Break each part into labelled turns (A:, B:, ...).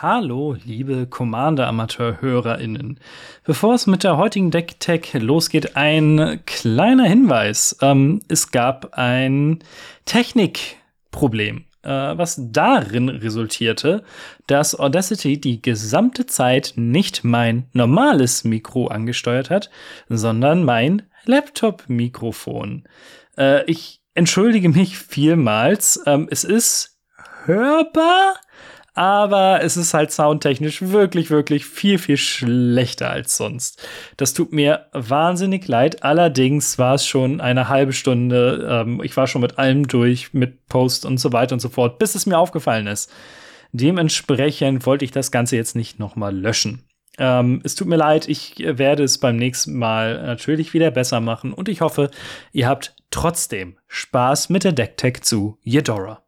A: Hallo, liebe Commander-Amateur-HörerInnen. Bevor es mit der heutigen Deck-Tech losgeht, ein kleiner Hinweis. Ähm, es gab ein Technikproblem, äh, was darin resultierte, dass Audacity die gesamte Zeit nicht mein normales Mikro angesteuert hat, sondern mein Laptop-Mikrofon. Äh, ich entschuldige mich vielmals. Ähm, es ist hörbar, aber es ist halt soundtechnisch wirklich, wirklich viel, viel schlechter als sonst. Das tut mir wahnsinnig leid. Allerdings war es schon eine halbe Stunde. Ähm, ich war schon mit allem durch, mit Post und so weiter und so fort, bis es mir aufgefallen ist. Dementsprechend wollte ich das Ganze jetzt nicht nochmal löschen. Ähm, es tut mir leid, ich werde es beim nächsten Mal natürlich wieder besser machen und ich hoffe, ihr habt trotzdem Spaß mit der Decktech zu Yedora.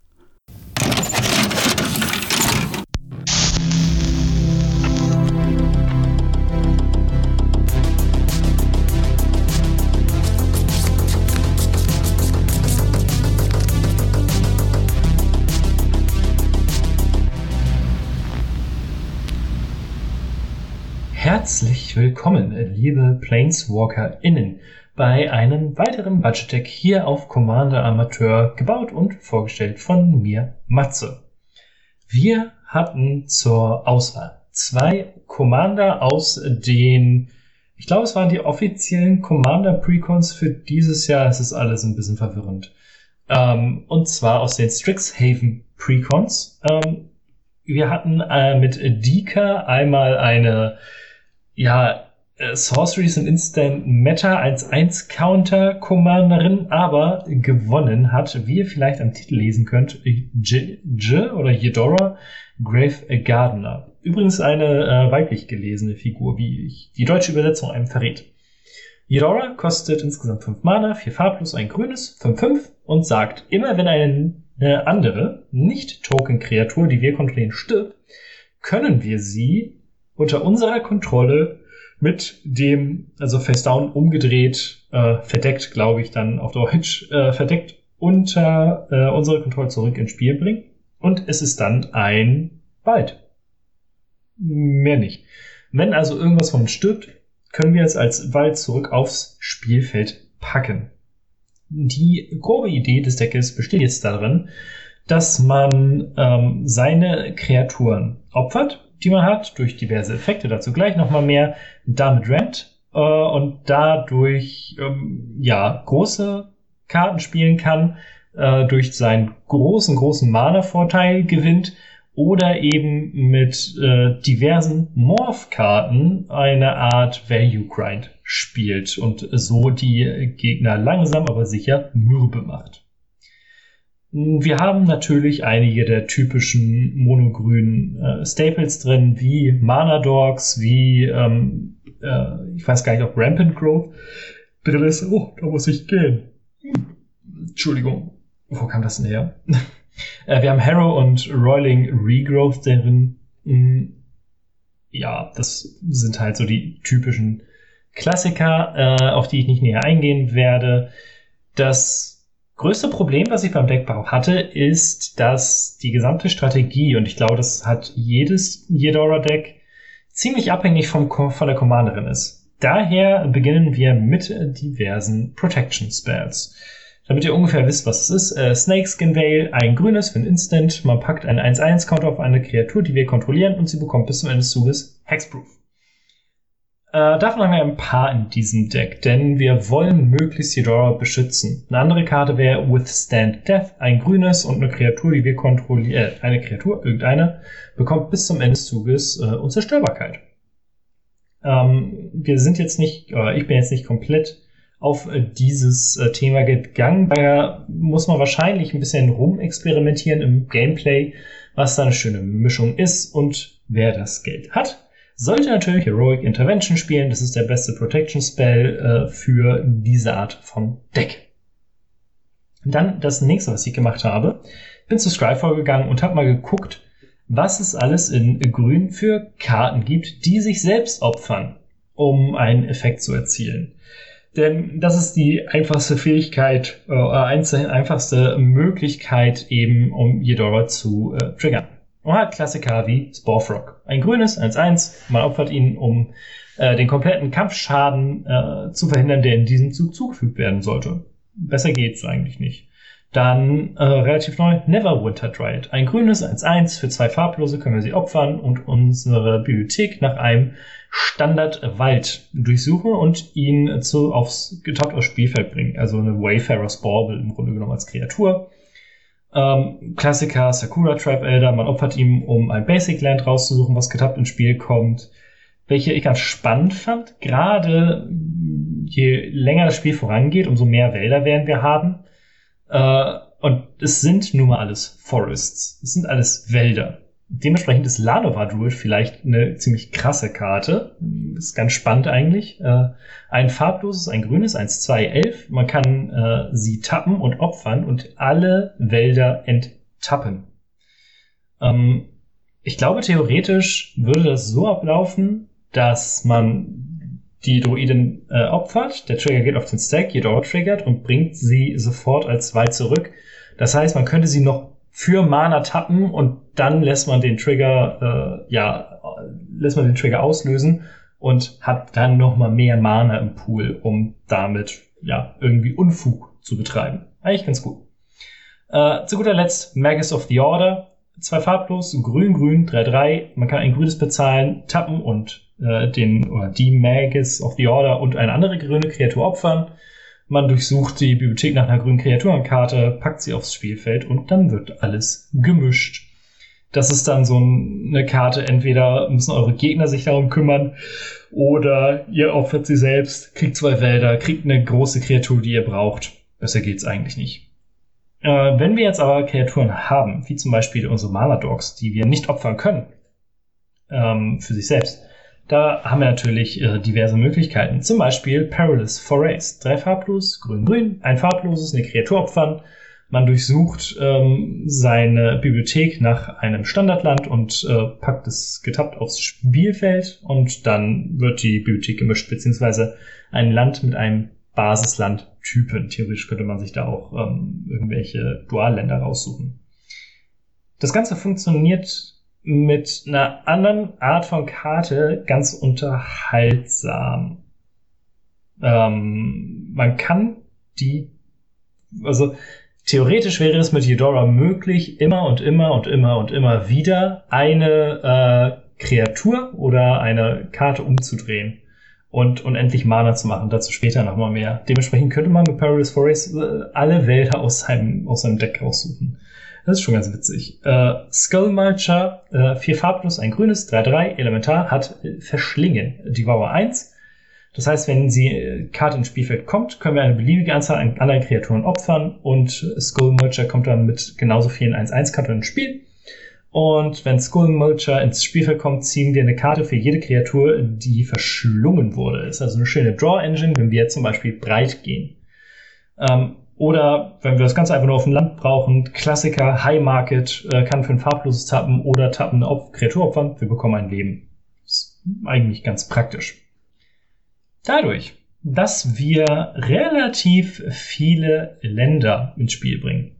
A: Herzlich willkommen, liebe PlaneswalkerInnen, bei einem weiteren Budget Deck hier auf Commander Amateur, gebaut und vorgestellt von mir, Matze. Wir hatten zur Auswahl zwei Commander aus den, ich glaube, es waren die offiziellen Commander Precons für dieses Jahr. Es ist alles ein bisschen verwirrend. Ähm, und zwar aus den Strixhaven Precons. Ähm, wir hatten äh, mit Dika einmal eine ja, äh, Sorceries und Instant Meta 1-1 Counter Commanderin, aber gewonnen hat, wie ihr vielleicht am Titel lesen könnt, J, J oder Yedora Grave Gardener. Übrigens eine äh, weiblich gelesene Figur, wie ich die deutsche Übersetzung einem verrät. Yedora kostet insgesamt 5 Mana, 4 farblos, ein grünes, 5-5 und sagt, immer wenn eine andere Nicht-Token-Kreatur, die wir kontrollieren, stirbt, können wir sie unter unserer Kontrolle mit dem, also face down umgedreht, äh, verdeckt, glaube ich, dann auf Deutsch, äh, verdeckt unter äh, unsere Kontrolle zurück ins Spiel bringen. Und es ist dann ein Wald. Mehr nicht. Wenn also irgendwas von uns stirbt, können wir es als Wald zurück aufs Spielfeld packen. Die grobe Idee des Deckes besteht jetzt darin, dass man ähm, seine Kreaturen opfert die man hat, durch diverse Effekte, dazu gleich nochmal mehr, damit rennt äh, und dadurch ähm, ja große Karten spielen kann, äh, durch seinen großen, großen Mana-Vorteil gewinnt oder eben mit äh, diversen Morph-Karten eine Art Value Grind spielt und so die Gegner langsam aber sicher mürbe macht. Wir haben natürlich einige der typischen monogrünen äh, Staples drin, wie Mana Dogs, wie, ähm, äh, ich weiß gar nicht, ob Rampant Growth drin ist. Oh, da muss ich gehen. Entschuldigung, wo kam das denn her? äh, wir haben Harrow und Roiling Regrowth drin. Hm. Ja, das sind halt so die typischen Klassiker, äh, auf die ich nicht näher eingehen werde. Das größte Problem, was ich beim Deckbau hatte, ist, dass die gesamte Strategie, und ich glaube, das hat jedes Yedora-Deck, ziemlich abhängig vom, von der Commanderin ist. Daher beginnen wir mit diversen Protection Spells. Damit ihr ungefähr wisst, was es ist. Äh, Snakeskin Veil, ein grünes für ein Instant. Man packt einen 1-1-Counter auf eine Kreatur, die wir kontrollieren, und sie bekommt bis zum Ende des Zuges Hexproof. Äh, davon haben wir ein paar in diesem Deck, denn wir wollen möglichst Eudora beschützen. Eine andere Karte wäre Withstand Death, ein grünes und eine Kreatur, die wir kontrollieren, äh, eine Kreatur, irgendeine, bekommt bis zum Ende des Zuges äh, Unzerstörbarkeit. Ähm, wir sind jetzt nicht, oder ich bin jetzt nicht komplett auf äh, dieses äh, Thema gegangen, daher muss man wahrscheinlich ein bisschen rumexperimentieren im Gameplay, was da eine schöne Mischung ist und wer das Geld hat sollte natürlich Heroic Intervention spielen. Das ist der beste Protection Spell äh, für diese Art von Deck. Dann das nächste, was ich gemacht habe, bin zu Scryfall gegangen und habe mal geguckt, was es alles in Grün für Karten gibt, die sich selbst opfern, um einen Effekt zu erzielen. Denn das ist die einfachste Fähigkeit, äh, einfachste Möglichkeit eben, um Jedora zu äh, triggern. Und hat Klassiker wie Sporefrog. Ein grünes 1-1, man opfert ihn, um äh, den kompletten Kampfschaden äh, zu verhindern, der in diesem Zug zugefügt werden sollte. Besser geht's eigentlich nicht. Dann äh, relativ neu Neverwinter Dryad. Ein grünes 1-1 für zwei farblose können wir sie opfern und unsere Bibliothek nach einem Standardwald durchsuchen und ihn zu, aufs, getoppt aufs Spielfeld bringen. Also eine Wayfarer's Bauble im Grunde genommen als Kreatur. Ähm, Klassiker Sakura Trap Elder, man opfert ihm, um ein Basic Land rauszusuchen, was getappt ins Spiel kommt. Welche ich ganz spannend fand, gerade je länger das Spiel vorangeht, umso mehr Wälder werden wir haben. Äh, und es sind nun mal alles Forests. Es sind alles Wälder. Dementsprechend ist Lanova Druid vielleicht eine ziemlich krasse Karte. Ist ganz spannend eigentlich. Äh, ein farbloses, ein grünes, 1, 2, 11. Man kann äh, sie tappen und opfern und alle Wälder enttappen. Ähm, ich glaube, theoretisch würde das so ablaufen, dass man die Druiden äh, opfert. Der Trigger geht auf den Stack, Jedor triggert und bringt sie sofort als zwei zurück. Das heißt, man könnte sie noch für Mana tappen und dann lässt man den Trigger, äh, ja, lässt man den Trigger auslösen und hat dann noch mal mehr Mana im Pool, um damit ja irgendwie Unfug zu betreiben. Eigentlich ganz gut. Äh, zu guter Letzt Magus of the Order. Zwei farblos, grün, grün, 3-3. Man kann ein grünes bezahlen, tappen und äh, den oder die Magus of the Order und eine andere grüne Kreatur opfern. Man durchsucht die Bibliothek nach einer grünen Kreaturenkarte, packt sie aufs Spielfeld und dann wird alles gemischt. Das ist dann so eine Karte, entweder müssen eure Gegner sich darum kümmern oder ihr opfert sie selbst, kriegt zwei Wälder, kriegt eine große Kreatur, die ihr braucht. Besser geht's eigentlich nicht. Äh, wenn wir jetzt aber Kreaturen haben, wie zum Beispiel unsere Mana Dogs, die wir nicht opfern können, ähm, für sich selbst, da haben wir natürlich äh, diverse Möglichkeiten. Zum Beispiel Perilous Forays. Drei farblos, grün-grün, ein farbloses, eine Kreatur opfern. Man durchsucht ähm, seine Bibliothek nach einem Standardland und äh, packt es getappt aufs Spielfeld und dann wird die Bibliothek gemischt, beziehungsweise ein Land mit einem Basislandtypen. Theoretisch könnte man sich da auch ähm, irgendwelche Dualländer raussuchen. Das Ganze funktioniert mit einer anderen Art von Karte ganz unterhaltsam. Ähm, man kann die, also theoretisch wäre es mit Eudora möglich, immer und immer und immer und immer wieder eine äh, Kreatur oder eine Karte umzudrehen und unendlich Mana zu machen. Dazu später nochmal mehr. Dementsprechend könnte man mit Perilous Forest äh, alle Wälder aus seinem, aus seinem Deck raussuchen. Das ist schon ganz witzig. Äh, Skullmulcher, äh, vier farblos, ein grünes, 3-3, Elementar, hat äh, Verschlingen, Devour 1. Das heißt, wenn sie äh, Karte ins Spielfeld kommt, können wir eine beliebige Anzahl an anderen Kreaturen opfern und Skullmulcher kommt dann mit genauso vielen 1-1-Karten ins Spiel. Und wenn Skullmulcher ins Spielfeld kommt, ziehen wir eine Karte für jede Kreatur, die verschlungen wurde. Ist also eine schöne Draw-Engine, wenn wir zum Beispiel breit gehen. Ähm, oder wenn wir das Ganze einfach nur auf dem Land brauchen, Klassiker, High Market, äh, kann für ein farbloses Tappen oder Tappen auf Kreatur opfern, wir bekommen ein Leben. Ist eigentlich ganz praktisch. Dadurch, dass wir relativ viele Länder ins Spiel bringen,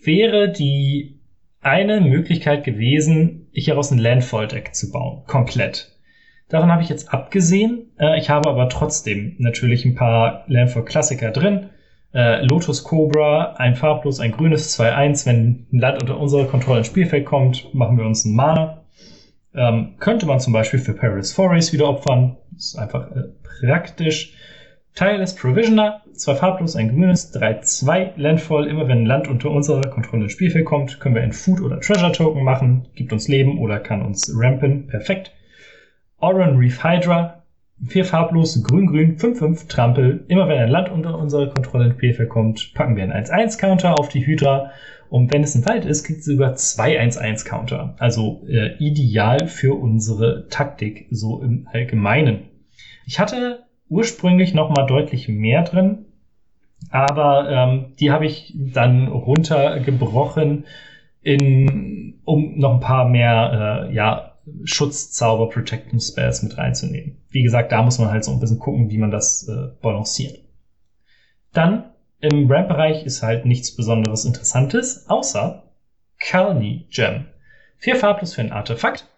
A: wäre die eine Möglichkeit gewesen, hieraus ein Landfall-Deck zu bauen. Komplett. Davon habe ich jetzt abgesehen. Äh, ich habe aber trotzdem natürlich ein paar Landfall-Klassiker drin äh, Lotus Cobra, ein farblos, ein grünes 2-1. Wenn ein Land unter unserer Kontrolle ins Spielfeld kommt, machen wir uns einen Mana. Ähm, könnte man zum Beispiel für Paris Forays wieder opfern. Ist einfach äh, praktisch. Tireless Provisioner, zwei farblos, ein grünes, 3-2 Landfall. Immer wenn ein Land unter unserer Kontrolle ins Spielfeld kommt, können wir ein Food- oder Treasure-Token machen. Gibt uns Leben oder kann uns rampen. Perfekt. Oran Reef Hydra, Vier farblos, grün-grün, 5-5, Trampel. Immer wenn ein Land unter unsere Kontrolle ins Spielfeld kommt, packen wir einen 1-1-Counter auf die Hydra. Und wenn es ein Wald ist, kriegt sie sogar zwei 1-1-Counter. Also äh, ideal für unsere Taktik, so im Allgemeinen. Ich hatte ursprünglich noch mal deutlich mehr drin, aber ähm, die habe ich dann runtergebrochen, in, um noch ein paar mehr äh, ja, Schutzzauber, Protecting Spells mit reinzunehmen. Wie gesagt, da muss man halt so ein bisschen gucken, wie man das äh, balanciert. Dann im Ramp-Bereich ist halt nichts Besonderes Interessantes, außer Kalni Gem. Vier farblos für ein Artefakt.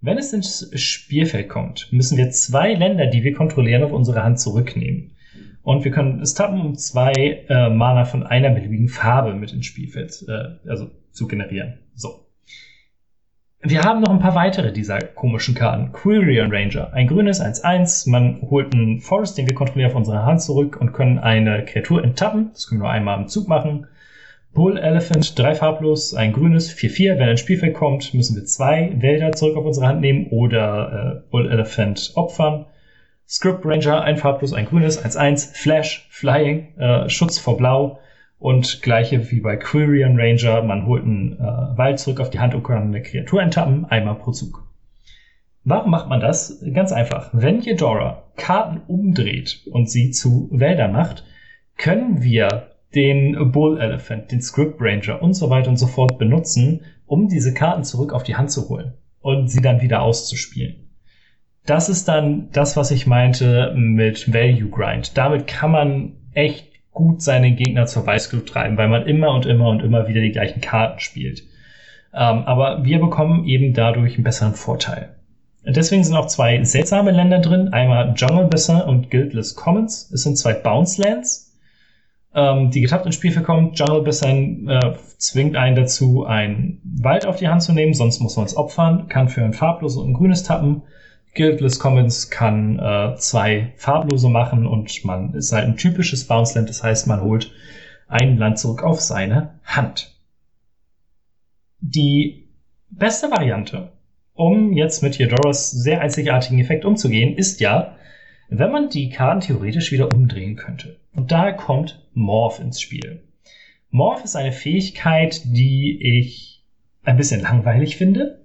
A: Wenn es ins Spielfeld kommt, müssen wir zwei Länder, die wir kontrollieren, auf unsere Hand zurücknehmen. Und wir können es tappen, um zwei äh, Mana von einer beliebigen Farbe mit ins Spielfeld, äh, also zu generieren. So. Wir haben noch ein paar weitere dieser komischen Karten. Quirion Ranger. Ein grünes 1-1. Man holt einen Forest, den wir kontrollieren, auf unsere Hand zurück und können eine Kreatur enttappen. Das können wir nur einmal im Zug machen. Bull Elephant, drei farblos, ein grünes, 4-4. Wenn ein Spielfeld kommt, müssen wir zwei Wälder zurück auf unsere Hand nehmen oder äh, Bull Elephant opfern. Script Ranger, ein farblos, ein grünes, 1-1. Flash, Flying, äh, Schutz vor Blau. Und gleiche wie bei Quirion Ranger, man holt einen äh, Wald zurück auf die Hand und kann eine Kreatur enttappen, einmal pro Zug. Warum macht man das? Ganz einfach. Wenn Jedora Karten umdreht und sie zu Wäldern macht, können wir den Bull Elephant, den Script Ranger und so weiter und so fort benutzen, um diese Karten zurück auf die Hand zu holen und sie dann wieder auszuspielen. Das ist dann das, was ich meinte mit Value Grind. Damit kann man echt gut seine Gegner zur Weißglut treiben, weil man immer und immer und immer wieder die gleichen Karten spielt. Ähm, aber wir bekommen eben dadurch einen besseren Vorteil. Deswegen sind auch zwei seltsame Länder drin. Einmal Jungle Bassin und Guildless Commons. Es sind zwei Bounce Lands, ähm, die getappt ins Spiel verkommen. Jungle Bassin äh, zwingt einen dazu, einen Wald auf die Hand zu nehmen, sonst muss man es opfern. Kann für ein farbloses und ein grünes tappen. Guildless Commons kann äh, zwei farblose machen und man ist halt ein typisches Bounce Land, das heißt, man holt ein Land zurück auf seine Hand. Die beste Variante, um jetzt mit Theodoras sehr einzigartigen Effekt umzugehen, ist ja, wenn man die Karten theoretisch wieder umdrehen könnte. Und da kommt Morph ins Spiel. Morph ist eine Fähigkeit, die ich ein bisschen langweilig finde,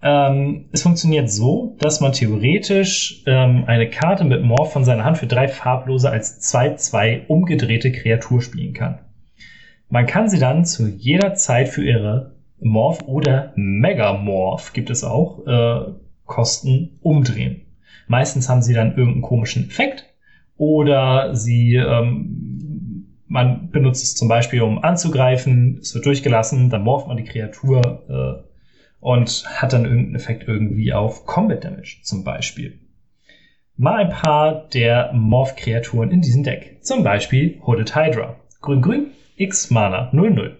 A: ähm, es funktioniert so, dass man theoretisch ähm, eine Karte mit Morph von seiner Hand für drei farblose als 2-2 umgedrehte Kreatur spielen kann. Man kann sie dann zu jeder Zeit für ihre Morph oder Megamorph gibt es auch äh, Kosten umdrehen. Meistens haben sie dann irgendeinen komischen Effekt oder sie ähm, man benutzt es zum Beispiel, um anzugreifen, es wird durchgelassen, dann morpht man die Kreatur äh, und hat dann irgendeinen Effekt irgendwie auf Combat Damage zum Beispiel. Mal ein paar der Morph-Kreaturen in diesem Deck. Zum Beispiel Hooded Hydra. Grün-Grün, X Mana, 0-0.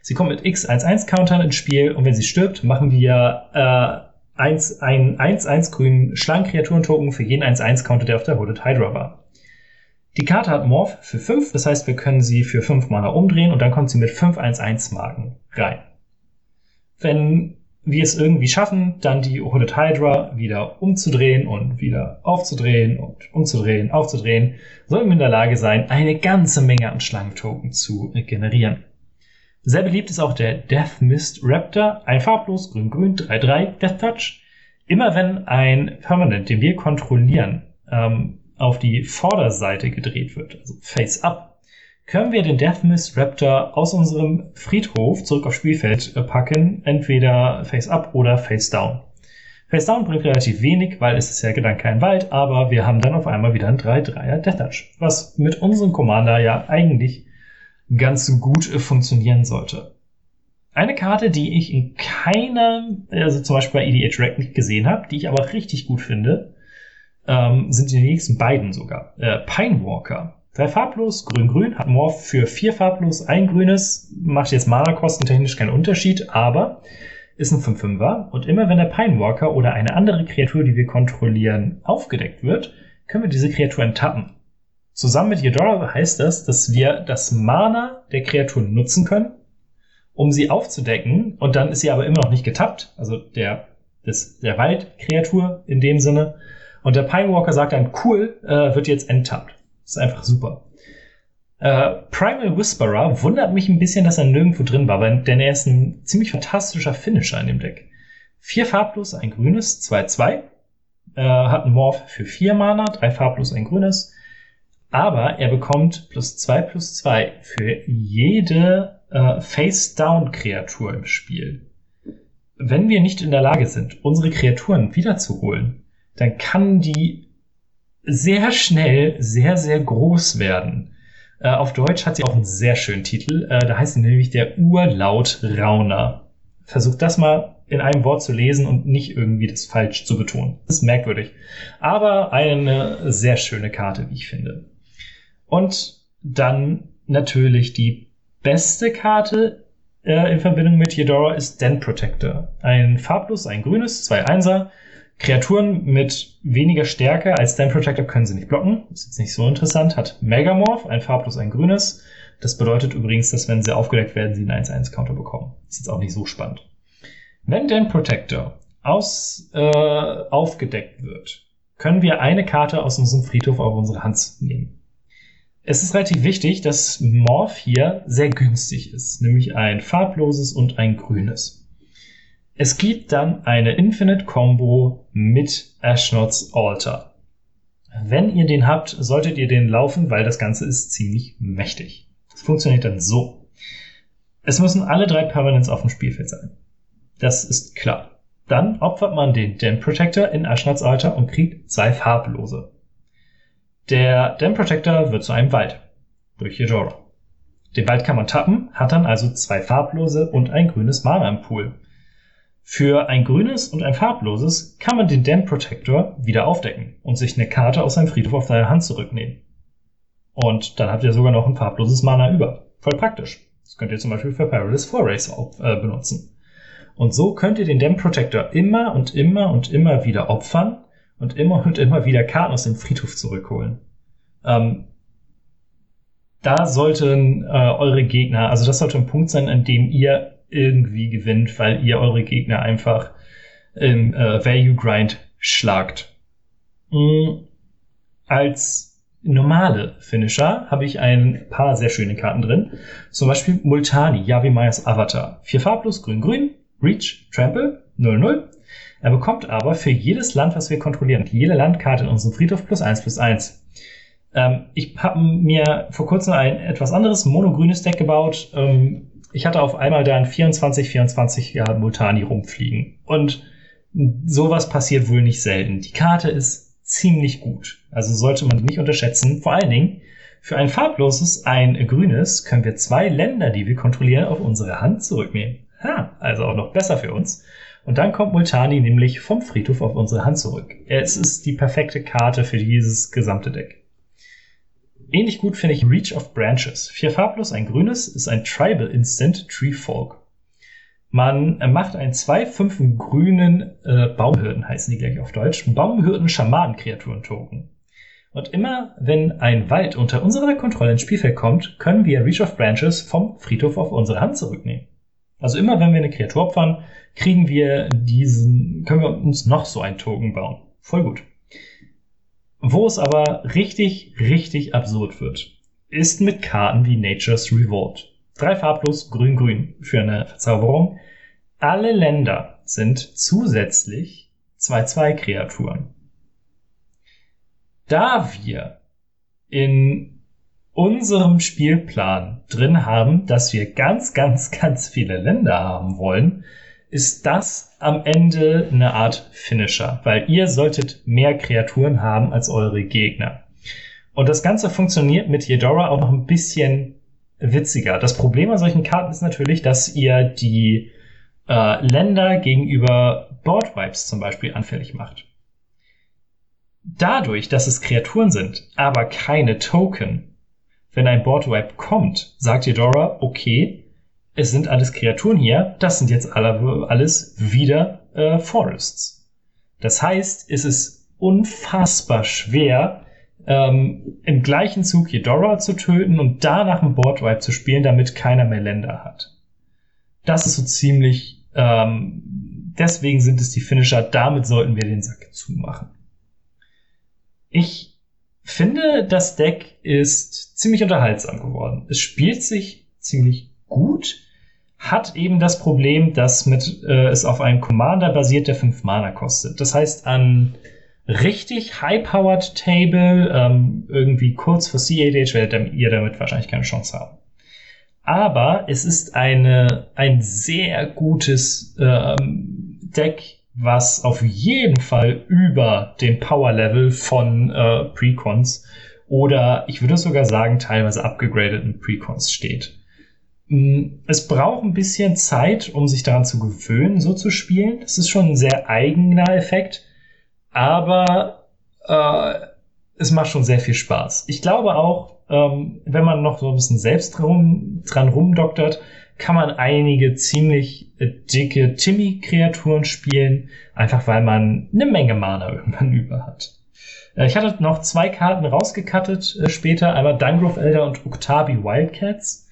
A: Sie kommt mit X 1-1 Countern ins Spiel und wenn sie stirbt, machen wir äh, 1, ein 1-1 grünen Schlangenkreaturen-Token für jeden 1-1 Counter, der auf der Hooded Hydra war. Die Karte hat Morph für 5, das heißt, wir können sie für 5 Mana umdrehen und dann kommt sie mit 5 1-1 Marken rein. Wenn wir es irgendwie schaffen, dann die Hooded Hydra wieder umzudrehen und wieder aufzudrehen und umzudrehen, aufzudrehen, sollten wir in der Lage sein, eine ganze Menge an Schlangentoken zu generieren. Sehr beliebt ist auch der Death Mist Raptor, ein farblos grün-grün 3-3 Death Touch. Immer wenn ein Permanent, den wir kontrollieren, ähm, auf die Vorderseite gedreht wird, also Face Up, können wir den Deathmist Raptor aus unserem Friedhof zurück aufs Spielfeld äh, packen, entweder Face Up oder Face Down. Face Down bringt relativ wenig, weil es ist ja dann kein Wald, aber wir haben dann auf einmal wieder ein 3-3er Death Touch, was mit unserem Commander ja eigentlich ganz gut äh, funktionieren sollte. Eine Karte, die ich in keiner, also zum Beispiel bei EDH Rack nicht gesehen habe, die ich aber richtig gut finde, ähm, sind die nächsten beiden sogar. Äh, Pinewalker. Drei farblos, grün-grün, hat Morph für vier farblos, ein grünes, macht jetzt Mana-Kosten technisch keinen Unterschied, aber ist ein 5-5er und immer wenn der Pinewalker oder eine andere Kreatur, die wir kontrollieren, aufgedeckt wird, können wir diese Kreatur enttappen. Zusammen mit Yedora heißt das, dass wir das Mana der Kreatur nutzen können, um sie aufzudecken und dann ist sie aber immer noch nicht getappt, also der, des, der Waldkreatur in dem Sinne. Und der Pinewalker sagt dann, cool, äh, wird jetzt enttappt. Ist einfach super. Äh, Primal Whisperer wundert mich ein bisschen, dass er nirgendwo drin war, weil, denn er ist ein ziemlich fantastischer Finisher in dem Deck. Vier farblos, ein grünes, 2-2. Äh, hat einen Morph für vier Mana, drei farblos, ein grünes. Aber er bekommt plus zwei plus zwei für jede äh, Face-Down-Kreatur im Spiel. wenn wir nicht in der Lage sind, unsere Kreaturen wiederzuholen, dann kann die sehr schnell sehr, sehr groß werden. Äh, auf Deutsch hat sie auch einen sehr schönen Titel. Äh, da heißt sie nämlich der Urlaut Rauner. Versucht das mal in einem Wort zu lesen und nicht irgendwie das falsch zu betonen. Das ist merkwürdig. Aber eine sehr schöne Karte, wie ich finde. Und dann natürlich die beste Karte äh, in Verbindung mit Yedora ist Den Protector. Ein farblos, ein grünes, zwei Einser. Kreaturen mit weniger Stärke als Den Protector können sie nicht blocken. Ist jetzt nicht so interessant. Hat Megamorph, ein farblos, ein grünes. Das bedeutet übrigens, dass wenn sie aufgedeckt werden, sie einen 1-1-Counter bekommen. Ist jetzt auch nicht so spannend. Wenn Den Protector aus, äh, aufgedeckt wird, können wir eine Karte aus unserem Friedhof auf unsere Hand nehmen. Es ist relativ wichtig, dass Morph hier sehr günstig ist, nämlich ein farbloses und ein grünes. Es gibt dann eine Infinite Combo mit Ashnod's Altar. Wenn ihr den habt, solltet ihr den laufen, weil das Ganze ist ziemlich mächtig. Es funktioniert dann so. Es müssen alle drei Permanents auf dem Spielfeld sein. Das ist klar. Dann opfert man den Den Protector in Ashnod's Altar und kriegt zwei farblose. Der Dam Protector wird zu einem Wald durch Yedora. Den Wald kann man tappen, hat dann also zwei farblose und ein grünes Mana im Pool. Für ein grünes und ein farbloses kann man den Dam Protector wieder aufdecken und sich eine Karte aus seinem Friedhof auf seine Hand zurücknehmen. Und dann habt ihr sogar noch ein farbloses Mana über. Voll praktisch. Das könnt ihr zum Beispiel für Perilous Forays äh, benutzen. Und so könnt ihr den Dam Protector immer und immer und immer wieder opfern, und immer und immer wieder Karten aus dem Friedhof zurückholen. Ähm, da sollten äh, eure Gegner, also das sollte ein Punkt sein, an dem ihr irgendwie gewinnt, weil ihr eure Gegner einfach im äh, Value Grind schlagt. Mhm. Als normale Finisher habe ich ein paar sehr schöne Karten drin. Zum Beispiel Multani, Yavimayas Avatar. Vier farblos, grün, grün, Reach, Trample, 0-0. Er bekommt aber für jedes Land, was wir kontrollieren, jede Landkarte in unserem Friedhof plus eins plus eins. Ähm, ich habe mir vor kurzem ein etwas anderes monogrünes Deck gebaut. Ähm, ich hatte auf einmal da ein 24-24 ja, Multani rumfliegen. Und sowas passiert wohl nicht selten. Die Karte ist ziemlich gut. Also sollte man nicht unterschätzen. Vor allen Dingen, für ein farbloses, ein grünes, können wir zwei Länder, die wir kontrollieren, auf unsere Hand zurücknehmen. Ha, also auch noch besser für uns. Und dann kommt Multani nämlich vom Friedhof auf unsere Hand zurück. Es ist die perfekte Karte für dieses gesamte Deck. Ähnlich gut finde ich Reach of Branches. Vier farblos, ein grünes, ist ein Tribal Instant Tree Folk. Man macht einen 2-5 grünen äh, Baumhirten, heißen die gleich auf Deutsch, Baumhirten Schamanen-Kreaturen-Token. Und immer wenn ein Wald unter unserer Kontrolle ins Spielfeld kommt, können wir Reach of Branches vom Friedhof auf unsere Hand zurücknehmen. Also immer wenn wir eine Kreatur opfern, kriegen wir diesen, können wir uns noch so ein Token bauen. Voll gut. Wo es aber richtig, richtig absurd wird, ist mit Karten wie Nature's Revolt. Drei farblos, grün-grün für eine Verzauberung. Alle Länder sind zusätzlich 2-2-Kreaturen. Da wir in unserem Spielplan drin haben, dass wir ganz, ganz, ganz viele Länder haben wollen, ist das am Ende eine Art Finisher, weil ihr solltet mehr Kreaturen haben als eure Gegner. Und das Ganze funktioniert mit Yedora auch noch ein bisschen witziger. Das Problem an solchen Karten ist natürlich, dass ihr die äh, Länder gegenüber Boardwipes zum Beispiel anfällig macht. Dadurch, dass es Kreaturen sind, aber keine Token, wenn ein Boardwipe kommt, sagt Yedora, okay, es sind alles Kreaturen hier, das sind jetzt alle, alles wieder äh, Forests. Das heißt, es ist unfassbar schwer, ähm, im gleichen Zug Yedora zu töten und danach ein Boardwipe zu spielen, damit keiner mehr Länder hat. Das ist so ziemlich, ähm, deswegen sind es die Finisher, damit sollten wir den Sack zumachen. Ich finde, das Deck ist ziemlich unterhaltsam geworden. Es spielt sich ziemlich gut, hat eben das Problem, dass mit, äh, es auf einem Commander basiert, der 5 Mana kostet. Das heißt, an richtig high-powered Table, ähm, irgendwie kurz vor C8H, werdet ihr damit wahrscheinlich keine Chance haben. Aber es ist eine, ein sehr gutes ähm, Deck, was auf jeden Fall über dem Power-Level von äh, Precons oder ich würde sogar sagen, teilweise abgegradeten Precons steht. Mm, es braucht ein bisschen Zeit, um sich daran zu gewöhnen, so zu spielen. Das ist schon ein sehr eigener Effekt, aber äh, es macht schon sehr viel Spaß. Ich glaube auch, ähm, wenn man noch so ein bisschen selbst rum, dran rumdoktert, kann man einige ziemlich äh, dicke Timmy-Kreaturen spielen, einfach weil man eine Menge Mana irgendwann über hat. Äh, ich hatte noch zwei Karten rausgekattet äh, später, einmal Dungrove Elder und Octabi Wildcats.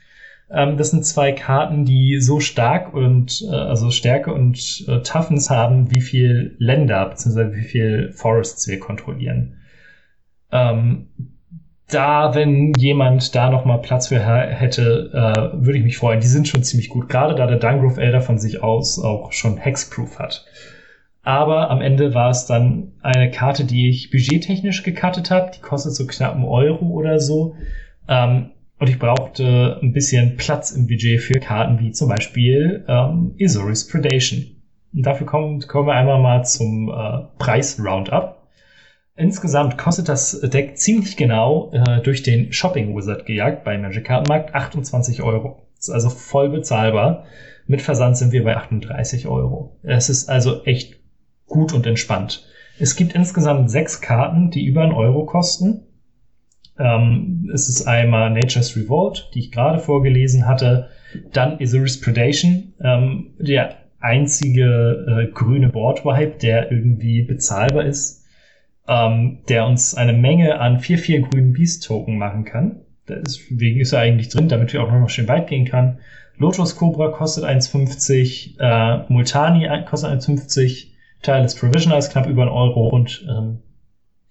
A: Ähm, das sind zwei Karten, die so stark und äh, also Stärke und äh, Toughness haben, wie viel Länder bzw. wie viel Forests wir kontrollieren. Ähm, da, wenn jemand da noch mal Platz für hätte, äh, würde ich mich freuen. Die sind schon ziemlich gut, gerade da der Dungrove Elder von sich aus auch schon Hexproof hat. Aber am Ende war es dann eine Karte, die ich budgettechnisch gecuttet habe. Die kostet so knapp einen Euro oder so. Ähm, und ich brauchte ein bisschen Platz im Budget für Karten wie zum Beispiel ähm, Isoris Predation. Und dafür kommen, kommen wir einmal mal zum äh, Preis-Roundup. Insgesamt kostet das Deck ziemlich genau äh, durch den Shopping Wizard gejagt bei Magic Kartenmarkt 28 Euro. Ist also voll bezahlbar. Mit Versand sind wir bei 38 Euro. Es ist also echt gut und entspannt. Es gibt insgesamt sechs Karten, die über einen Euro kosten. Ähm, es ist einmal Nature's Revolt, die ich gerade vorgelesen hatte. Dann Isurus Predation, ähm, der einzige äh, grüne Board-Wipe, der irgendwie bezahlbar ist ähm, der uns eine Menge an 4-4 grünen Beast-Token machen kann. Deswegen ist er eigentlich drin, damit wir auch noch mal schön weit gehen kann. Lotus Cobra kostet 1,50, äh, Multani kostet 1,50, Teil des Provisioner ist knapp über einen Euro und ähm,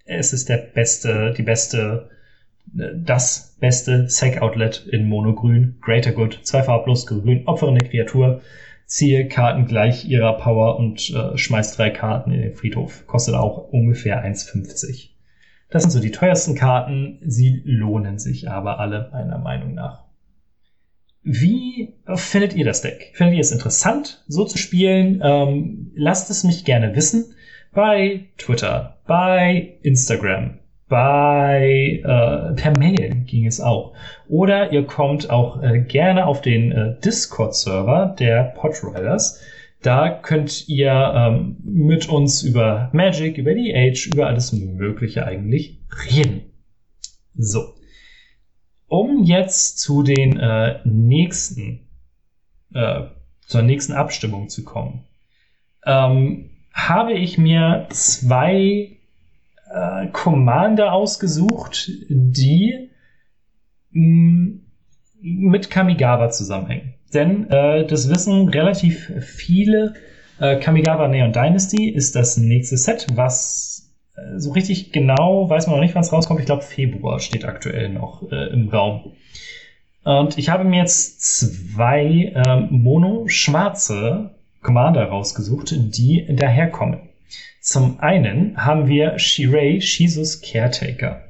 A: es ist der beste, die beste, das beste Sec-Outlet in Monogrün. Greater Good, zwei farblos grün, opferende Kreatur ziehe Karten gleich ihrer Power und äh, schmeiß drei Karten in den Friedhof. Kostet auch ungefähr 1,50. Das sind so die teuersten Karten. Sie lohnen sich aber alle meiner Meinung nach. Wie findet ihr das Deck? Findet ihr es interessant, so zu spielen? Ähm, lasst es mich gerne wissen bei Twitter, bei Instagram, bei äh, per Mail ging es auch. Oder ihr kommt auch äh, gerne auf den äh, Discord-Server der Podriders. Da könnt ihr ähm, mit uns über Magic, über die Age, über alles Mögliche eigentlich reden. So. Um jetzt zu den äh, nächsten, äh, zur nächsten Abstimmung zu kommen, ähm, habe ich mir zwei äh, Commander ausgesucht, die mm, mit Kamigawa zusammenhängen. Denn äh, das wissen relativ viele. Äh, Kamigawa Neon Dynasty ist das nächste Set, was äh, so richtig genau weiß man noch nicht, wann es rauskommt. Ich glaube, Februar steht aktuell noch äh, im Raum. Und ich habe mir jetzt zwei ähm, mono-schwarze Commander rausgesucht, die daherkommen. Zum einen haben wir Shirei Shizus Caretaker.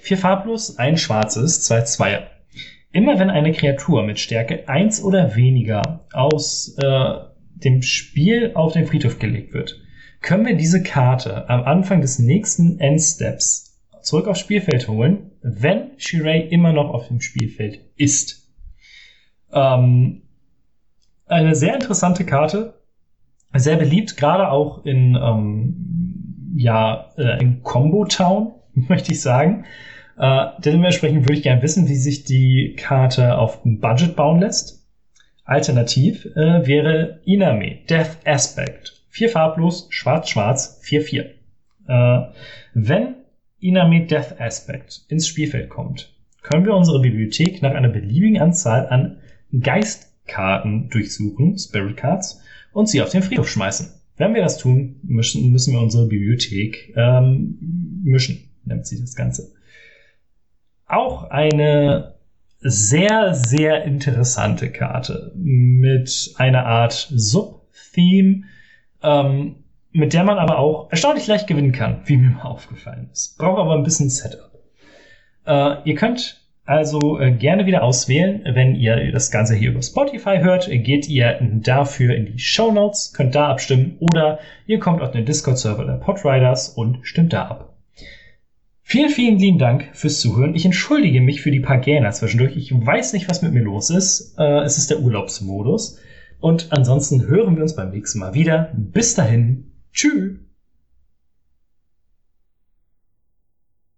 A: Vier farblos, ein schwarzes, zwei Zweier. Immer wenn eine Kreatur mit Stärke 1 oder weniger aus äh, dem Spiel auf den Friedhof gelegt wird, können wir diese Karte am Anfang des nächsten Endsteps zurück aufs Spielfeld holen, wenn Shirei immer noch auf dem Spielfeld ist. Ähm, eine sehr interessante Karte, sehr beliebt, gerade auch in, ähm, ja, äh, in Combo Town, möchte ich sagen. Äh, dementsprechend würde ich gerne wissen, wie sich die Karte auf Budget bauen lässt. Alternativ äh, wäre Iname, Death Aspect. Vier farblos, schwarz-schwarz, 4-4. Äh, wenn Iname Death Aspect ins Spielfeld kommt, können wir unsere Bibliothek nach einer beliebigen Anzahl an Geistkarten durchsuchen, Spirit Cards, und sie auf den Friedhof schmeißen. Wenn wir das tun, müssen, müssen wir unsere Bibliothek ähm, mischen, nennt sie das Ganze. Auch eine sehr, sehr interessante Karte mit einer Art Sub-Theme, ähm, mit der man aber auch erstaunlich leicht gewinnen kann, wie mir mal aufgefallen ist. Braucht aber ein bisschen Setup. Äh, ihr könnt Also äh, gerne wieder auswählen. Wenn ihr das Ganze hier über Spotify hört, geht ihr dafür in die Show Notes, könnt da abstimmen oder ihr kommt auf den Discord-Server der Podriders und stimmt da ab. Vielen, vielen lieben Dank fürs Zuhören. Ich entschuldige mich für die paar Gähner zwischendurch. Ich weiß nicht, was mit mir los ist. Äh, es ist der Urlaubsmodus. Und ansonsten hören wir uns beim nächsten Mal wieder. Bis dahin. Tschüss.